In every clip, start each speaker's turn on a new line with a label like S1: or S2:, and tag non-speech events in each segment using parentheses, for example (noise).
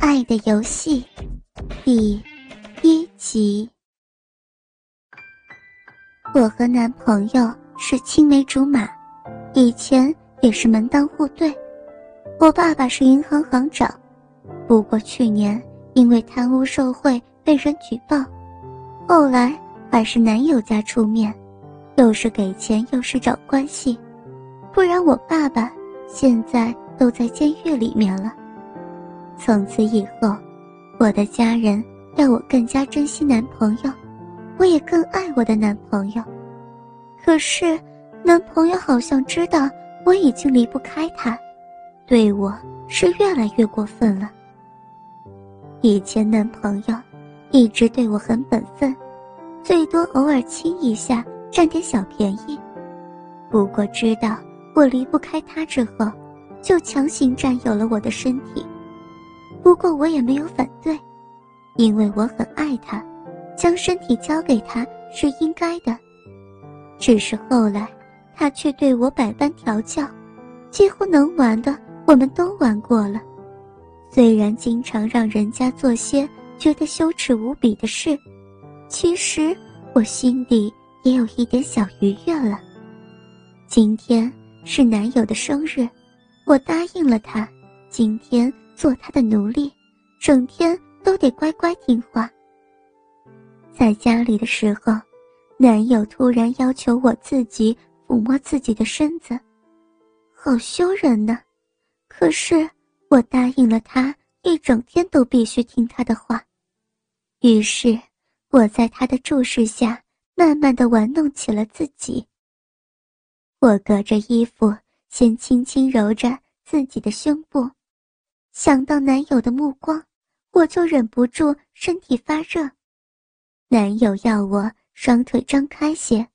S1: 爱的游戏》第一集。我和男朋友是青梅竹马，以前也是门当户对。我爸爸是银行行长，不过去年因为贪污受贿被人举报，后来还是男友家出面，又是给钱又是找关系，不然我爸爸现在都在监狱里面了。从此以后，我的家人要我更加珍惜男朋友，我也更爱我的男朋友。可是，男朋友好像知道我已经离不开他，对我是越来越过分了。以前男朋友一直对我很本分，最多偶尔亲一下，占点小便宜。不过知道我离不开他之后，就强行占有了我的身体。不过我也没有反对，因为我很爱他，将身体交给他是应该的。只是后来，他却对我百般调教，几乎能玩的我们都玩过了。虽然经常让人家做些觉得羞耻无比的事，其实我心底也有一点小愉悦了。今天是男友的生日，我答应了他，今天。做他的奴隶，整天都得乖乖听话。在家里的时候，男友突然要求我自己抚摸自己的身子，好羞人呢。可是我答应了他，一整天都必须听他的话。于是我在他的注视下，慢慢的玩弄起了自己。我隔着衣服，先轻轻揉着自己的胸部。想到男友的目光，我就忍不住身体发热。男友要我双腿张开些，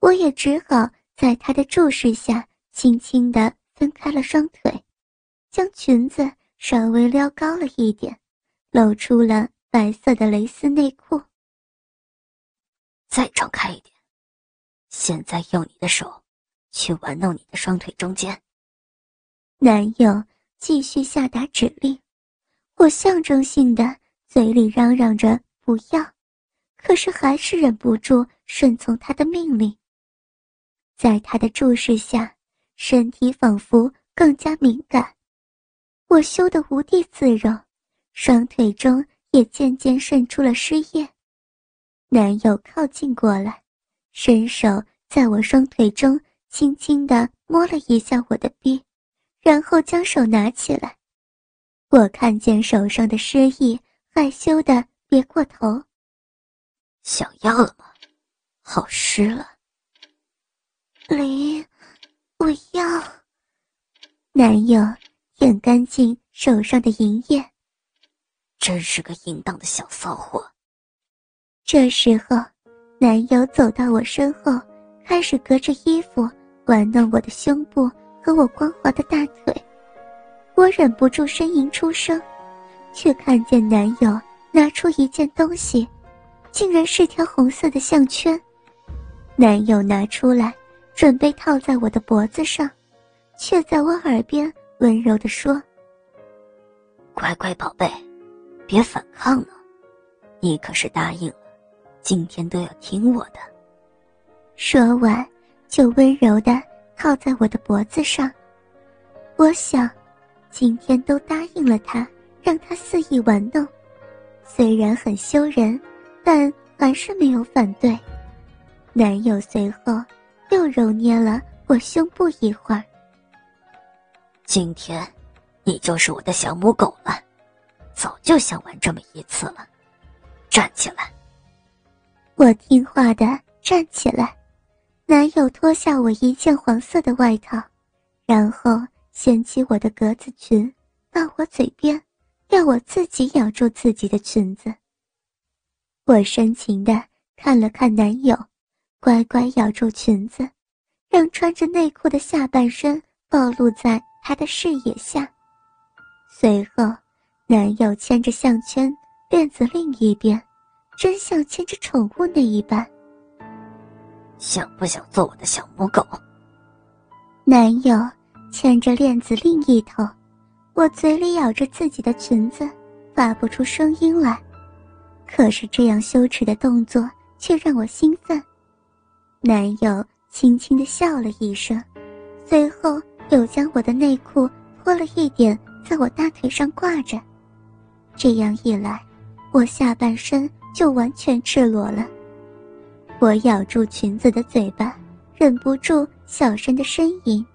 S1: 我也只好在他的注视下，轻轻地分开了双腿，将裙子稍微撩高了一点，露出了白色的蕾丝内裤。
S2: 再张开一点，现在用你的手去玩弄你的双腿中间。
S1: 男友。继续下达指令，我象征性的嘴里嚷嚷着不要，可是还是忍不住顺从他的命令。在他的注视下，身体仿佛更加敏感，我羞得无地自容，双腿中也渐渐渗出了湿液。男友靠近过来，伸手在我双腿中轻轻地摸了一下我的臂。然后将手拿起来，我看见手上的湿意，害羞的别过头。
S2: 想要了吗？好湿了。
S1: 林，我要。男友舔干净手上的银液，
S2: 真是个淫荡的小骚货。
S1: 这时候，男友走到我身后，开始隔着衣服玩弄我的胸部。和我光滑的大腿，我忍不住呻吟出声，却看见男友拿出一件东西，竟然是条红色的项圈。男友拿出来，准备套在我的脖子上，却在我耳边温柔地说：“
S2: 乖乖宝贝，别反抗了，你可是答应了，今天都要听我的。”
S1: 说完，就温柔的。靠在我的脖子上，我想，今天都答应了他，让他肆意玩弄，虽然很羞人，但还是没有反对。男友随后又揉捏了我胸部一会儿。
S2: 今天，你就是我的小母狗了，早就想玩这么一次了。站起来。
S1: 我听话的站起来。男友脱下我一件黄色的外套，然后掀起我的格子裙，到我嘴边，要我自己咬住自己的裙子。我深情的看了看男友，乖乖咬住裙子，让穿着内裤的下半身暴露在他的视野下。随后，男友牵着项圈链子另一边，真像牵着宠物那一般。
S2: 想不想做我的小母狗？
S1: 男友牵着链子另一头，我嘴里咬着自己的裙子，发不出声音来。可是这样羞耻的动作却让我兴奋。男友轻轻的笑了一声，随后又将我的内裤脱了一点，在我大腿上挂着。这样一来，我下半身就完全赤裸了。我咬住裙子的嘴巴，忍不住小声的呻吟。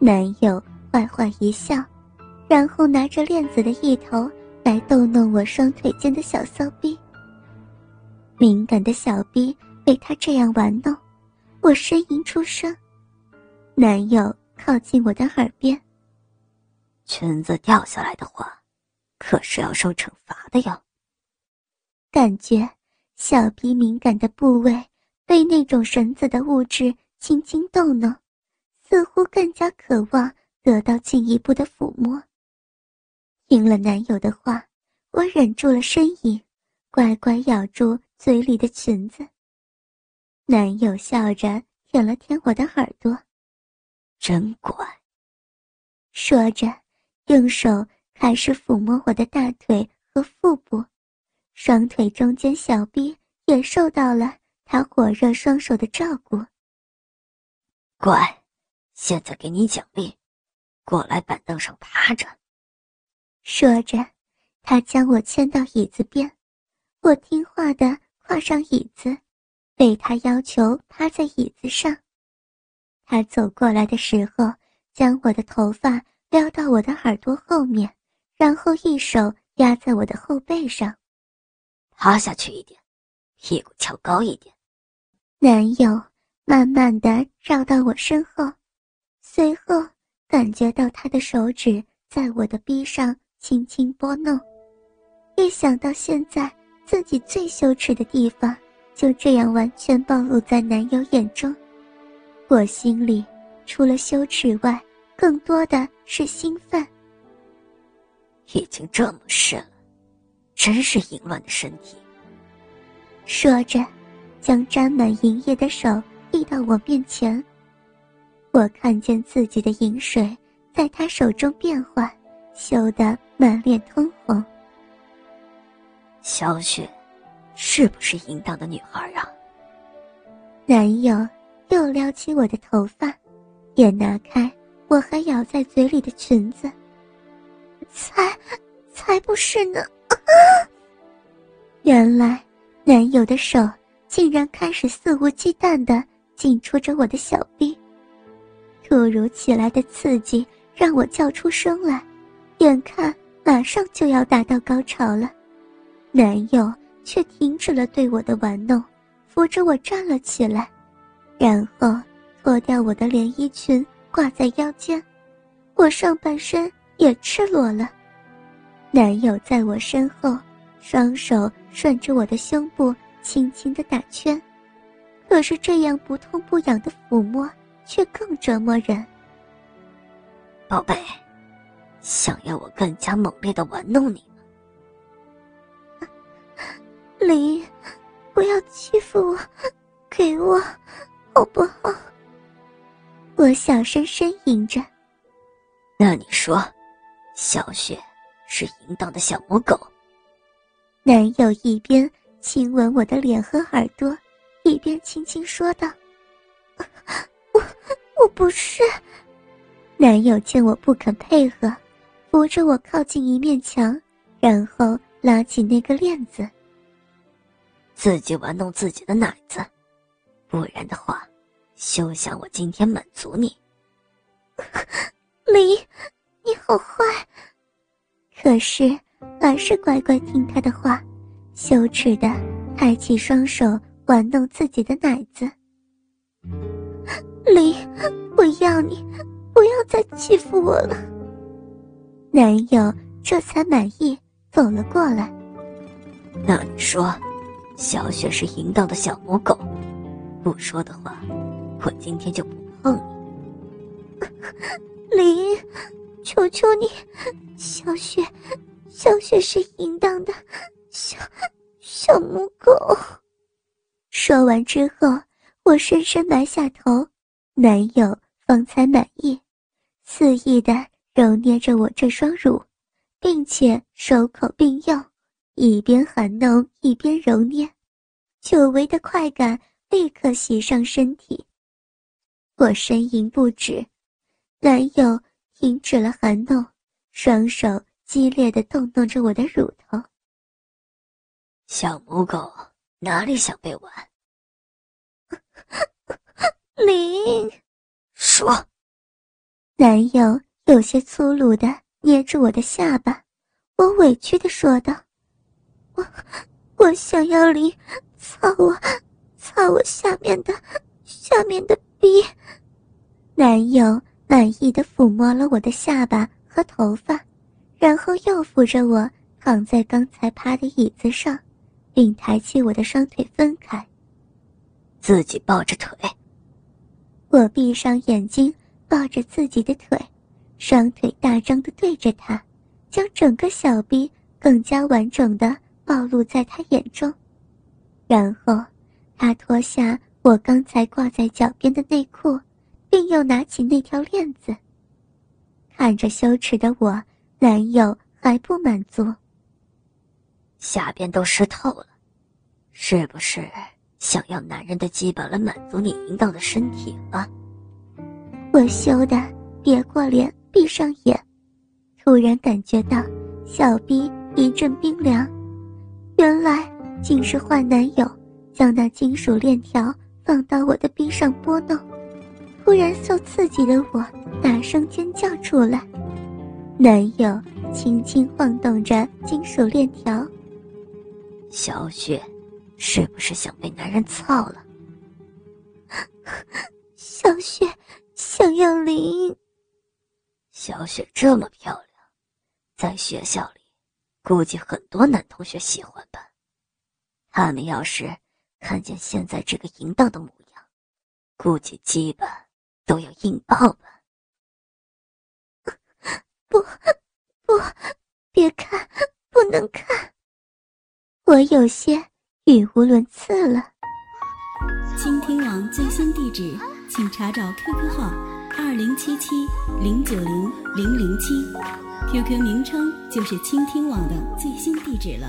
S1: 男友坏坏一笑，然后拿着链子的一头。来逗弄我双腿间的小骚逼，敏感的小逼被他这样玩弄，我呻吟出声。男友靠近我的耳边：“
S2: 裙子掉下来的话，可是要受惩罚的哟。”
S1: 感觉小逼敏感的部位被那种绳子的物质轻轻逗弄，似乎更加渴望得到进一步的抚摸。听了男友的话，我忍住了呻吟，乖乖咬住嘴里的裙子。男友笑着舔了舔我的耳朵，
S2: 真乖。
S1: 说着，用手开始抚摸我的大腿和腹部，双腿中间小臂也受到了他火热双手的照顾。
S2: 乖，现在给你奖励，过来板凳上趴着。
S1: 说着，他将我牵到椅子边，我听话的跨上椅子，被他要求趴在椅子上。他走过来的时候，将我的头发撩到我的耳朵后面，然后一手压在我的后背上，
S2: 趴下去一点，屁股翘高一点。
S1: 男友慢慢的绕到我身后，随后感觉到他的手指在我的臂上。轻轻拨弄，一想到现在自己最羞耻的地方就这样完全暴露在男友眼中，我心里除了羞耻外，更多的是兴奋。
S2: 已经这么深了，真是淫乱的身体。
S1: 说着，将沾满银液的手递到我面前，我看见自己的银水在他手中变换。羞得满脸通红。
S2: 小雪，是不是淫荡的女孩啊？
S1: 男友又撩起我的头发，也拿开我还咬在嘴里的裙子。才，才不是呢！啊 (laughs) 原来，男友的手竟然开始肆无忌惮的紧戳着我的小臂。突如其来的刺激让我叫出声来。眼看马上就要达到高潮了，男友却停止了对我的玩弄，扶着我站了起来，然后脱掉我的连衣裙挂在腰间，我上半身也赤裸了。男友在我身后，双手顺着我的胸部轻轻的打圈，可是这样不痛不痒的抚摸却更折磨人。
S2: 宝贝。想要我更加猛烈的玩弄你
S1: 吗？(laughs) 林，不要欺负我，给我，好不好？我小声呻吟着。
S2: 那你说，小雪是淫荡的小母狗？
S1: 男友一边亲吻我的脸和耳朵，一边轻轻说道：“我，我不是。”男友见我不肯配合。扶着我靠近一面墙，然后拉起那个链子。
S2: 自己玩弄自己的奶子，不然的话，休想我今天满足你。(laughs)
S1: 李，你好坏。可是还是乖乖听他的话，羞耻的抬起双手玩弄自己的奶子。(gasps) 离，我要你，不要再欺负我了。男友这才满意，走了过来。
S2: 那你说，小雪是淫荡的小母狗？不说的话，我今天就不碰你。(laughs)
S1: 林，求求你，小雪，小雪是淫荡的小小母狗。说完之后，我深深埋下头，男友方才满意，肆意的。揉捏着我这双乳，并且手口并用，一边含弄一边揉捏，久违的快感立刻袭上身体。我呻吟不止，男友停止了含弄，双手激烈的动动着我的乳头。
S2: 小母狗哪里想被玩？(laughs)
S1: 林，
S2: 说。
S1: 男友有些粗鲁的。捏住我的下巴，我委屈的说道：“我，我想要林操我，操我下面的，下面的逼。”男友满意的抚摸了我的下巴和头发，然后又扶着我躺在刚才趴的椅子上，并抬起我的双腿分开，
S2: 自己抱着腿。
S1: 我闭上眼睛，抱着自己的腿。双腿大张的对着他，将整个小臂更加完整的暴露在他眼中，然后他脱下我刚才挂在脚边的内裤，并又拿起那条链子。看着羞耻的我，男友还不满足。
S2: 下边都湿透了，是不是想要男人的鸡巴来满足你淫荡的身体了？
S1: 我羞的别过脸。闭上眼，突然感觉到小臂一阵冰凉，原来竟是坏男友将那金属链条放到我的臂上拨弄。突然受刺激的我大声尖叫出来，男友轻轻晃动着金属链条。
S2: 小雪，是不是想被男人操了？
S1: 小雪想要林。
S2: 小雪这么漂亮，在学校里，估计很多男同学喜欢吧。他们要是看见现在这个淫荡的模样，估计基本都要硬爆吧。
S1: 不，不，别看，不能看。我有些语无伦次了。
S3: 倾听网最新地址，请查找 QQ 号。二零七七零九零零零七，QQ 名称就是倾听网的最新地址了。